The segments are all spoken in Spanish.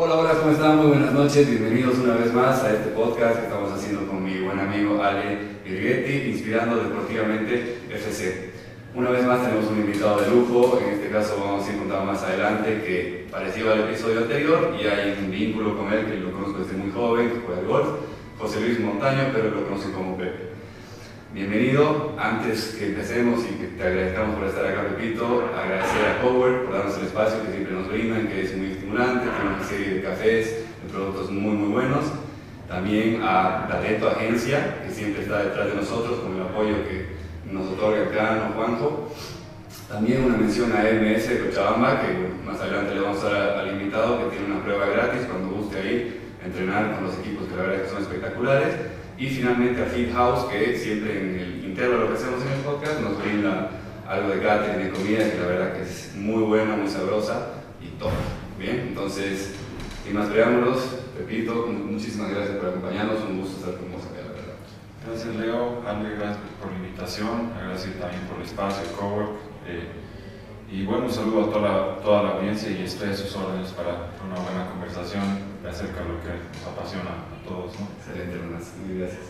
Hola, hola, ¿cómo están? Muy buenas noches, bienvenidos una vez más a este podcast que estamos haciendo con mi buen amigo Ale Virgetti, inspirando deportivamente FC. Una vez más tenemos un invitado de lujo, en este caso vamos a contando más adelante que parecido al episodio anterior y hay un vínculo con él que lo conozco desde muy joven, que juega al golf, José Luis Montaño, pero lo conocen como Pepe. Bienvenido. Antes que empecemos y que te agradezcamos por estar acá, Pepito, agradecer a Power por darnos el espacio que siempre nos brindan, que es muy serie de cafés, de productos muy, muy buenos. También a Talento Agencia, que siempre está detrás de nosotros con el apoyo que nos otorga el gran Juanjo. También una mención a MS de Cochabamba, que más adelante le vamos a dar al invitado, que tiene una prueba gratis cuando guste ir a entrenar con los equipos que la verdad que son espectaculares. Y finalmente a Fit House, que siempre en el intervalo que hacemos en el podcast nos brinda algo de catering, de comida, que la verdad que es muy buena, muy sabrosa y todo. Entonces, sin más preámbulos, Pepito, muchísimas gracias por acompañarnos, un gusto estar con vos acá, la verdad. Gracias Leo, André, gracias por la invitación, agradecer también por el espacio, el cowork. Eh, y bueno, un saludo a toda la, toda la audiencia y estoy a sus órdenes para una buena conversación acerca de lo que nos apasiona a todos. ¿no? Excelente, hermanas. Muy gracias.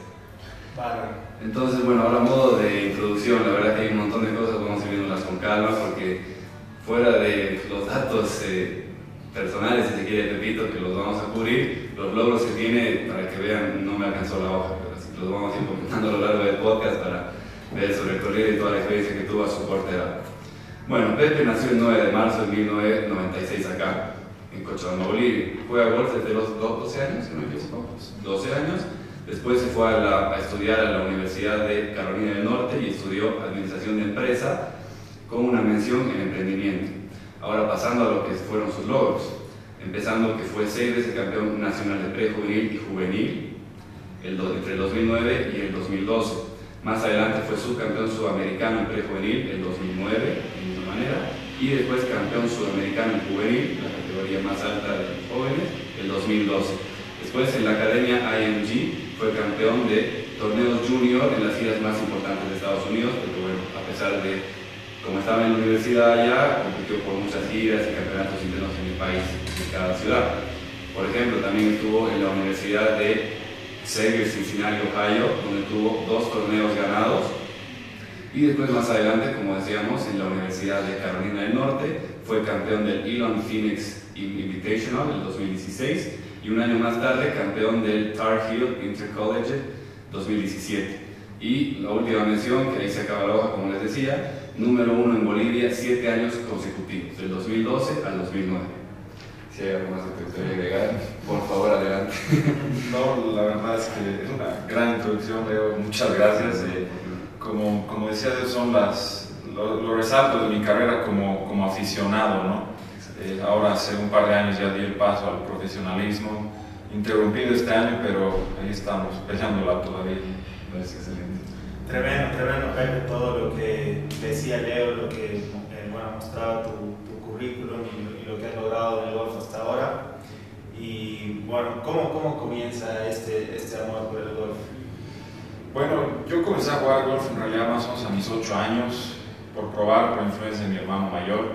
Vale. Entonces, bueno, ahora modo de introducción, la verdad que hay un montón de cosas, vamos a ir viéndolas con calma porque fuera de los datos eh, personales, si se quiere, Pepito, que los vamos a cubrir, los logros que tiene, para que vean, no me alcanzó la hoja, pero así los vamos a ir comentando a lo largo del podcast para ver sobre el corrido y toda la experiencia que tuvo a su corta edad. Bueno, Pepe nació el 9 de marzo de 1996 acá, en Cochabamba, Bolivia. Juega golf desde los 12 años, si no me equivoco, 12 años. Después se fue a, a, estudiar a la Universidad de Carolina del Norte y estudió Administración de Empresa con una mención en emprendimiento. Ahora pasando a lo que fueron sus logros, empezando que fue seis veces campeón nacional de prejuvenil y juvenil el, entre el 2009 y el 2012 más adelante fue subcampeón sudamericano en prejuvenil el 2009, de misma manera, y después campeón sudamericano en juvenil, la categoría más alta de jóvenes, el 2012. Después en la academia IMG fue campeón de torneos junior en las giras más importantes de Estados Unidos, porque bueno, a pesar de como estaba en la universidad allá, compitió por muchas giras y campeonatos internos en el país, en cada ciudad. Por ejemplo, también estuvo en la Universidad de Xavier Cincinnati, Ohio, donde tuvo dos torneos ganados. Y después más adelante, como decíamos, en la Universidad de Carolina del Norte, fue campeón del Elon Phoenix Invitational en 2016 y un año más tarde campeón del Tar Heel Intercollege 2017. Y la última mención, que ahí se acaba la hoja, como les decía, número uno en Bolivia, siete años consecutivos, del 2012 al 2009 si hay algo más que te gustaría agregar, por favor, adelante. No, la verdad es que es una gran introducción, Leo. Muchas gracias. Eh, como, como decías, son las, los, resaltos de mi carrera como, como aficionado, ¿no? Eh, ahora hace un par de años ya di el paso al profesionalismo, interrumpido este año, pero ahí estamos, peleándola todavía. Gracias, excelente. Tremendo, tremendo, Pepe, todo lo que decía Leo, lo que eh, bueno, mostraba tu, tu currículum y lo que has logrado en el golf hasta ahora. Y bueno, ¿cómo, cómo comienza este, este amor por el golf? Bueno, yo comencé a jugar golf en realidad más o menos a mis 8 años, por probar, por influencia de mi hermano mayor.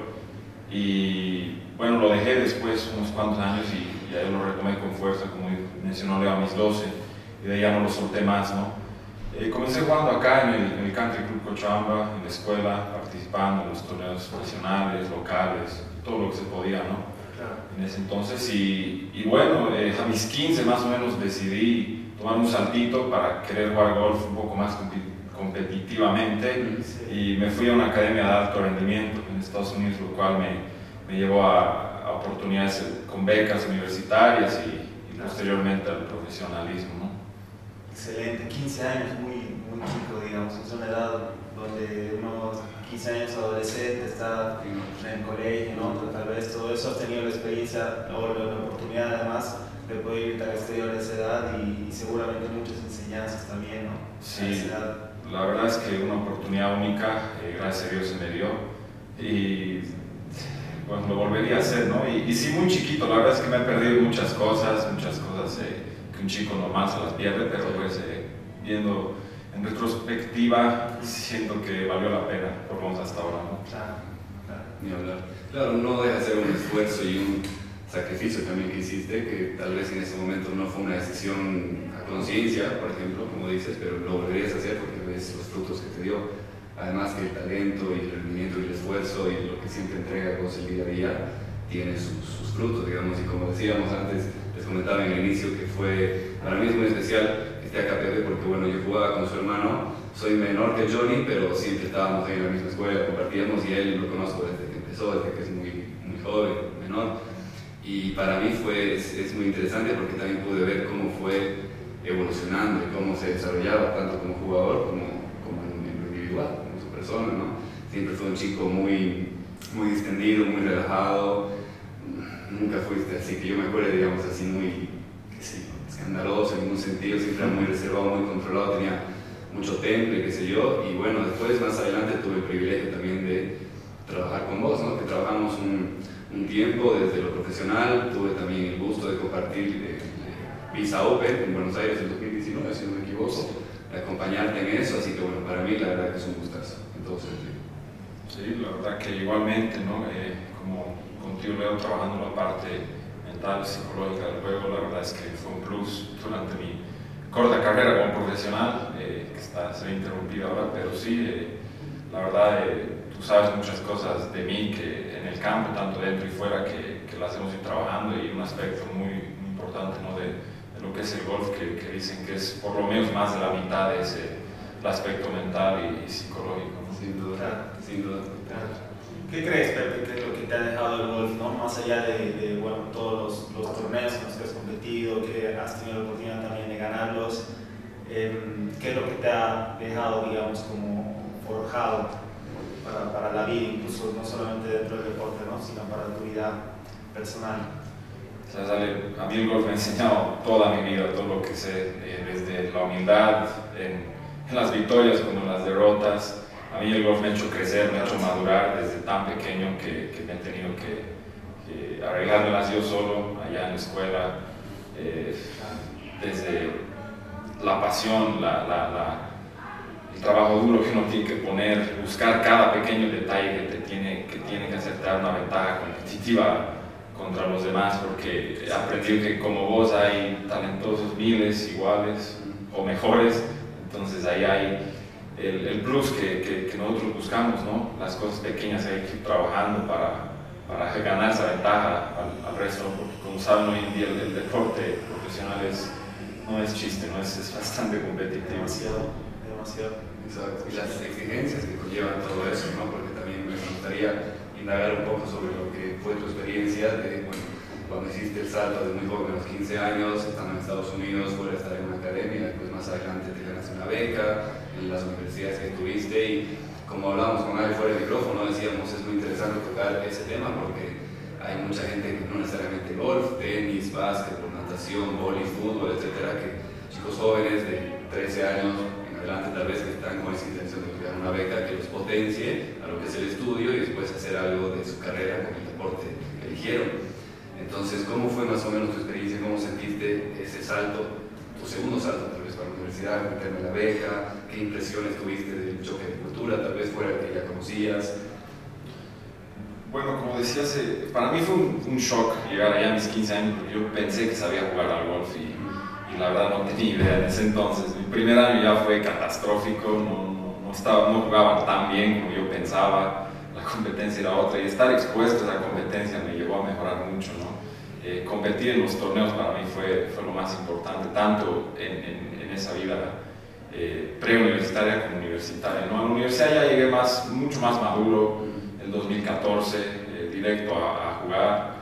Y bueno, lo dejé después unos cuantos años y ya lo retomé con fuerza, como mencionó Leo, a mis 12. Y de ahí ya no lo solté más, ¿no? Eh, comencé jugando acá en el, en el Country Club Cochabamba, en la escuela, participando en los torneos profesionales, locales, todo lo que se podía, ¿no? En ese entonces, y, y bueno, eh, a mis 15 más o menos decidí tomar un saltito para querer jugar golf un poco más competitivamente y me fui a una academia de alto rendimiento en Estados Unidos, lo cual me, me llevó a, a, oportunidades con becas universitarias y, y posteriormente al profesionalismo. Excelente, 15 años, muy, muy chico, digamos, es una edad donde uno 15 años adolescente, está en el colegio, en otro, tal vez todo eso, has tenido la experiencia o la, oportunidad además de poder ir al exterior a esa edad y, y, seguramente muchas enseñanzas también, ¿no? Sí, la verdad es que una oportunidad única, eh, gracias a Dios se me dio y pues lo volvería a hacer, ¿no? Y, y, sí, muy chiquito, la verdad es que me he perdido muchas cosas, muchas cosas eh, que un chico normal se las pierde, pero pues eh, viendo en retrospectiva siento que valió la pena, por lo menos hasta ahora. ¿no? Claro, claro. Ni hablar. Claro, no deja de ser un esfuerzo y un sacrificio también que hiciste, que tal vez en ese momento no fue una decisión a conciencia, por ejemplo, como dices, pero lo volverías a hacer porque ves los frutos que te dio. Además que el talento y el rendimiento y el esfuerzo y lo que siempre entrega vos el día a día tiene sus, frutos, digamos, y como decíamos antes, les comentaba en el inicio que fue, para mí es muy especial este AKPB porque bueno, yo jugaba con su hermano, soy menor que Johnny, pero siempre estábamos en la misma escuela, compartíamos y él lo conozco desde que empezó, desde que es muy, muy joven, menor. Y para mí fue, es, muy interesante porque también pude ver cómo fue evolucionando y cómo se desarrollaba tanto como jugador como, como en, lo individual, como su persona, ¿no? Siempre fue un chico muy, muy distendido, muy relajado, nunca fuiste así, que yo me acuerdo, digamos, así muy, escandaloso en ningún sentido, siempre muy reservado, muy controlado, tenía mucho temple, qué sé yo, y bueno, después más adelante tuve el privilegio también de trabajar con vos, ¿no? que trabajamos un, un tiempo desde lo profesional, tuve también el gusto de compartir Visa Open en Buenos Aires en 2019, si no me equivoco, de acompañarte en eso, así que bueno, para mí la verdad que es un gustazo. Entonces, sí, la verdad que igualmente, ¿no? Eh, como contigo Leo trabajando la parte mental, psicológica del juego, la verdad es que fue un plus durante mi corta carrera como profesional, eh, que está, se interrumpida ahora, pero sí, eh, la verdad, tú sabes muchas cosas de mí que en el campo, tanto dentro y fuera, que, que las hemos ido trabajando y un aspecto muy, importante ¿no? de, de, lo que es el golf, que, que, dicen que es por lo menos más de la mitad de ese el aspecto mental y, psicológico. Sin duda, sin duda. ¿Qué crees, Pepe, que es lo que te ha dejado el golf, ¿no? más allá de, de bueno, todos los, los, torneos en los que has competido, que has tenido la oportunidad también de ganarlos? Eh, ¿Qué es lo que te ha dejado, digamos, como forjado para, para, la vida, incluso no solamente dentro del deporte, ¿no? sino para tu vida personal? A mí el golf me ha enseñado toda mi vida, todo lo que sé, eh, desde la humildad en, en, las victorias como en las derrotas. A mí el golf me ha hecho crecer, me ha hecho madurar desde tan pequeño que, que me he tenido que, que arreglármelas yo solo allá en la escuela. Eh, desde la pasión, la, la, la el trabajo duro que uno tiene que poner, buscar cada pequeño detalle que te tiene que, tiene que hacerte dar una ventaja competitiva contra los demás, porque he aprendido que como vos hay talentosos miles iguales o mejores, entonces ahí hay el, el plus que, que, que, nosotros buscamos, ¿no? las cosas pequeñas hay que ir trabajando para, para ganar esa ventaja al, al resto, porque como saben hoy en día el, el deporte profesional es, no es chiste, ¿no? Es, es bastante competitivo. Demasiado demasiado. Exacto. Y las exigencias que conllevan todo eso, ¿no? Porque también me gustaría indagar un poco sobre lo que fue tu experiencia de, bueno, cuando hiciste el salto de muy joven, a los 15 años, estando en Estados Unidos, fuera a estar en academia, después más adelante te ganaste una beca en las universidades que estuviste y como hablábamos con Ale fuera del micrófono, decíamos, es muy interesante tocar ese tema porque hay mucha gente que no necesariamente golf, tenis, básquet, natación, vóley, fútbol, etcétera, que chicos jóvenes de 13 años adelante tal vez que están con esa intención de crear una beca que los potencie a lo que es el estudio y después hacer algo de su carrera con el deporte que eligieron. Entonces, ¿cómo fue más o menos tu experiencia? ¿Cómo sentiste ese salto, tu segundo salto tal vez para la universidad, meterme en la beca? ¿Qué impresiones tuviste del choque de cultura, tal vez fuera que ya conocías? Bueno, como decías, eh, para mí fue un, un, shock llegar allá a mis 15 años porque yo pensé que sabía jugar al golf y y la verdad no tenía idea en ese entonces. Mi primer año ya fue catastrófico, no, no, estaba, no jugaba tan bien como yo pensaba, la competencia era otra y estar expuesto a esa competencia me llevó a mejorar mucho. ¿no? Eh, competir en los torneos para mí fue, fue lo más importante, tanto en, en, en esa vida eh, preuniversitaria como universitaria. ¿no? En la universidad ya llegué más, mucho más maduro, el 2014, eh, directo a, jugar.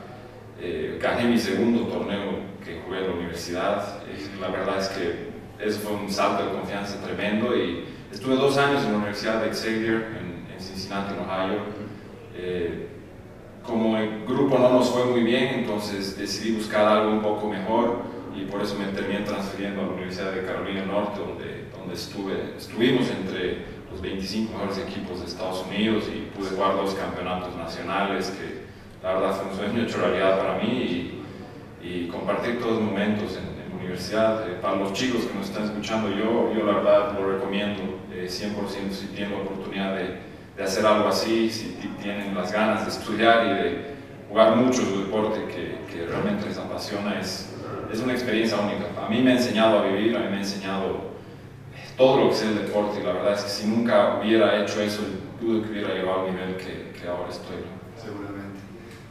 Eh, gané mi segundo torneo que jugué en la universidad. la verdad es que eso fue un salto de confianza tremendo y estuve dos años en la Universidad de Xavier en, en Cincinnati, en Ohio. Como el grupo no nos fue muy bien, entonces decidí buscar algo un poco mejor y por eso me terminé transfiriendo a la Universidad de Carolina Norte, donde, donde estuve, estuvimos entre los 25 mejores equipos de Estados Unidos y pude jugar dos campeonatos nacionales, que la verdad fue un sueño hecho realidad para mí y, y compartir todos los momentos en, en la universidad. Eh, para los chicos que nos están escuchando, yo, yo la verdad lo recomiendo eh, 100% si tienen la oportunidad de, de, hacer algo así, si tienen las ganas de estudiar y de jugar mucho su deporte que, que realmente les apasiona es, es una experiencia única. A mí me ha enseñado a vivir, a mí me ha enseñado todo lo que es el deporte y la verdad es que si nunca hubiera hecho eso, dudo que hubiera llegado al nivel que, que ahora estoy. Seguramente.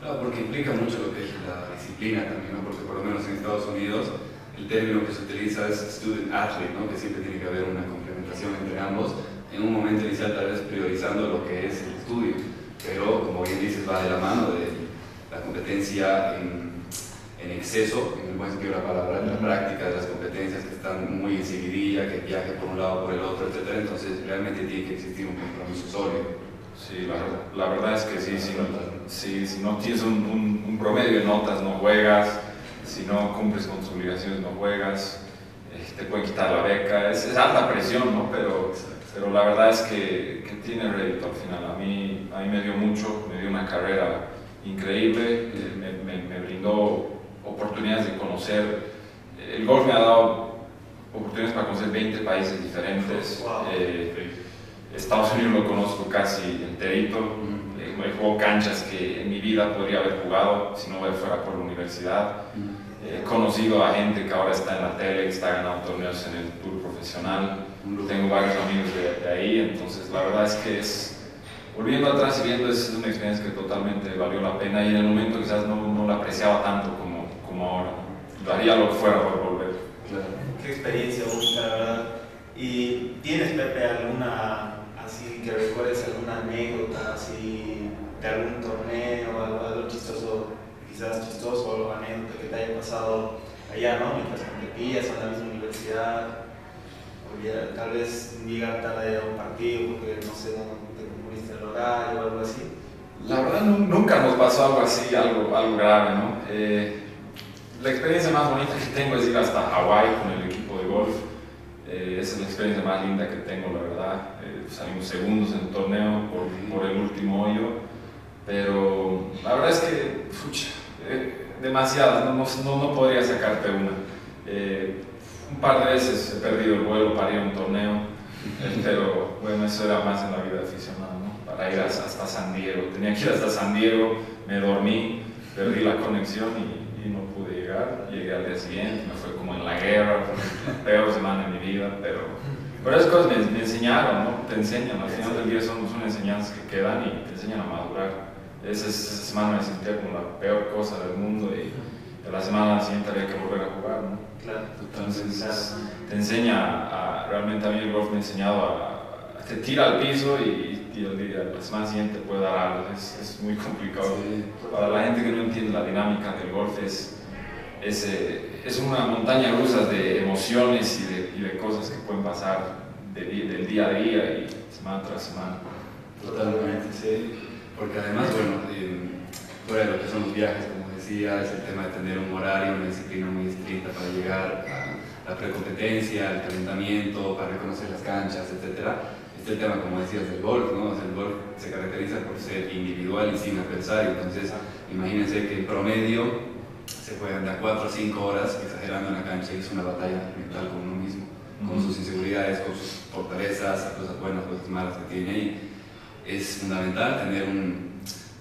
No, porque implica mucho lo que es la disciplina también, ¿no? porque por lo menos en Estados Unidos el término que se utiliza es student athlete, ¿no? que siempre tiene que haber una complementación entre ambos, en un momento inicial tal vez priorizando lo que es el estudio, pero como bien dices va de la mano de la competencia en, en exceso, en el buen sentido de la palabra, la práctica de las competencias que están muy en seguidilla, que viaje por un lado por el otro, etc. Entonces realmente tiene que existir un compromiso sólido. Sí, la, la verdad es que sí, si, si, si no tienes un, un, un promedio de notas no juegas, si no cumples con tus obligaciones no juegas, te pueden quitar la beca, es, es alta presión, ¿no? Pero, pero la verdad es que, que, tiene rédito al final. A mí, a mí me dio mucho, me dio una carrera increíble, eh, me, me, me, brindó oportunidades de conocer, el golf me ha dado oportunidades para conocer 20 países diferentes. Wow. Eh, Estados Unidos lo conozco casi enterito, he jugado canchas que en mi vida podría haber jugado si no fuera por la universidad. He conocido a gente que ahora está en la tele, que está ganando torneos en el tour profesional. Tengo varios amigos de, de ahí, entonces la verdad es que es, volviendo atrás y viendo, es una experiencia que totalmente valió la pena y en el momento quizás no, no la apreciaba tanto como, como ahora. Daría lo que fuera por volver. Claro. Qué experiencia única, la verdad. ¿Y tienes, Pepe, alguna, así que recuerdes alguna anécdota, así de algún torneo, algo, algo chistoso, quizás chistoso, o algo anécdota pasado allá, ¿no? Mientras competías en la misma universidad, o tal vez llegar tarde a un partido porque, no sé, no te cumpliste el horario o algo así. La verdad nunca nos pasó algo así, algo, algo grave, ¿no? Eh, la experiencia más bonita que tengo es ir hasta Hawái con el equipo de golf. Eh, esa es la experiencia más linda que tengo, la verdad. Eh, salimos segundos en el torneo por, por, el último hoyo, pero la verdad es que, pucha, eh, demasiadas, no, no, no, podría sacarte una. un par de veces he perdido el vuelo para ir a un torneo, pero bueno, eso era más en la vida de aficionado, ¿no? Para ir hasta, San Diego. Tenía que ir hasta San Diego, me dormí, perdí la conexión y, y no pude llegar. Llegué al día siguiente, me fue como en la guerra, la peor semana de mi vida, pero, pero esas cosas me, me, enseñaron, ¿no? Te enseñan, al final del día son, son enseñanzas que quedan y te enseñan a madurar. Esa, esa semana me sentía como la peor cosa del mundo y de la semana siguiente había que volver a jugar, ¿no? Claro. Entonces claro. te enseña a, realmente a mí el golf me ha enseñado a, a te tira al piso y, y día, la semana siguiente puede dar algo, es, es muy complicado. Sí. Para la gente que no entiende la dinámica del golf es, es, eh, es una montaña rusa de emociones y de, y de cosas que pueden pasar de, del día a día y semana tras semana. Totalmente, sí. Porque además, bueno, eh, fuera de lo que son los viajes, como decía, es el tema de tener un horario, una disciplina muy estricta para llegar a la precompetencia, el calentamiento, para reconocer las canchas, etc. Este el tema, como decías, del golf, ¿no? O sea, el golf se caracteriza por ser individual y sin adversario, entonces imagínense que en promedio se juegan de a 4 o 5 horas exagerando en la cancha y es una batalla mental con uno mismo, con sus inseguridades, con sus fortalezas, cosas buenas, cosas malas que tiene ahí. Es fundamental tener un,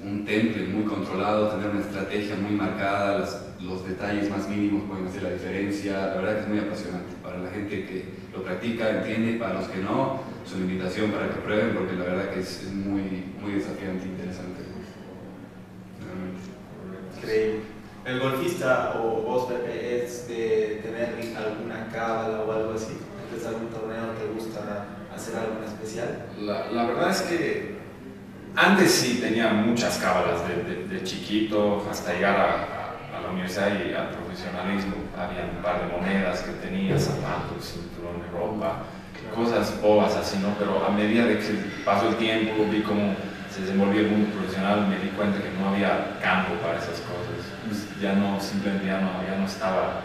un temple muy controlado, tener una estrategia muy marcada, las, los detalles más mínimos pueden hacer la diferencia. La verdad que es muy apasionante para la gente que lo practica, entiende, para los que no, es una invitación para que prueben porque la verdad que es, muy, muy desafiante e interesante. Increíble. ¿El golfista o vos, Pepe, es de tener alguna cábala o algo así? ¿Es algún torneo hacer algo en especial? La, la verdad es que antes sí tenía muchas cábalas de, de, de chiquito hasta llegar a, a, a, la universidad y al profesionalismo. Había un par de monedas que tenía, zapatos, cinturón de ropa, cosas bobas así, ¿no? Pero a medida de que pasó el tiempo, vi cómo se desenvolvía el mundo profesional, me di cuenta que no había campo para esas cosas. Ya no, simplemente ya no, ya no estaba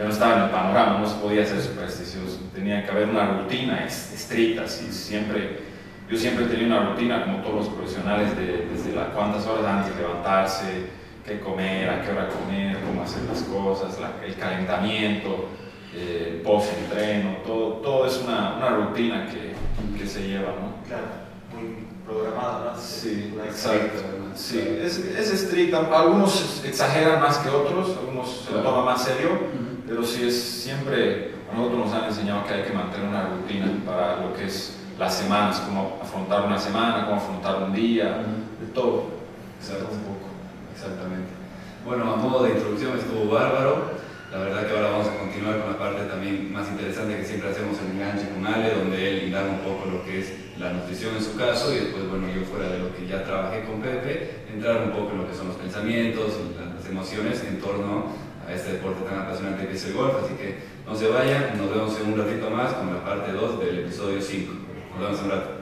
ya no estaba en el panorama, no se podía ser supersticioso, tenía que haber una rutina estricta, así, siempre, yo siempre tenía una rutina como todos los profesionales de, desde las cuántas horas antes de levantarse, qué comer, a qué hora comer, cómo hacer las cosas, la, el calentamiento, eh, el post-entreno, todo, todo es una, una rutina que, que, se lleva, ¿no? Claro, muy programado, ¿no? Sí, exacto. Sí, es, es estricta. Algunos exageran más que otros, algunos se lo toman más serio, pero sí es siempre, a nosotros nos han enseñado que hay que mantener una rutina para lo que es las semanas, cómo afrontar una semana, cómo afrontar un día, de todo. Exacto. Un poco. Exactamente. Bueno, a modo de introducción estuvo bárbaro. La verdad que ahora vamos a continuar con la parte también más interesante que siempre hacemos en enganche con Ale, donde él indaga un poco lo que es la nutrición en su caso y después, bueno, yo fuera de lo que ya trabajé con Pepe, entrar un poco en lo que son los pensamientos, las emociones en torno a este deporte tan apasionante que es el golf. Así que no se vayan, nos vemos en un ratito más con la parte 2 del episodio 5. Nos vemos un rato.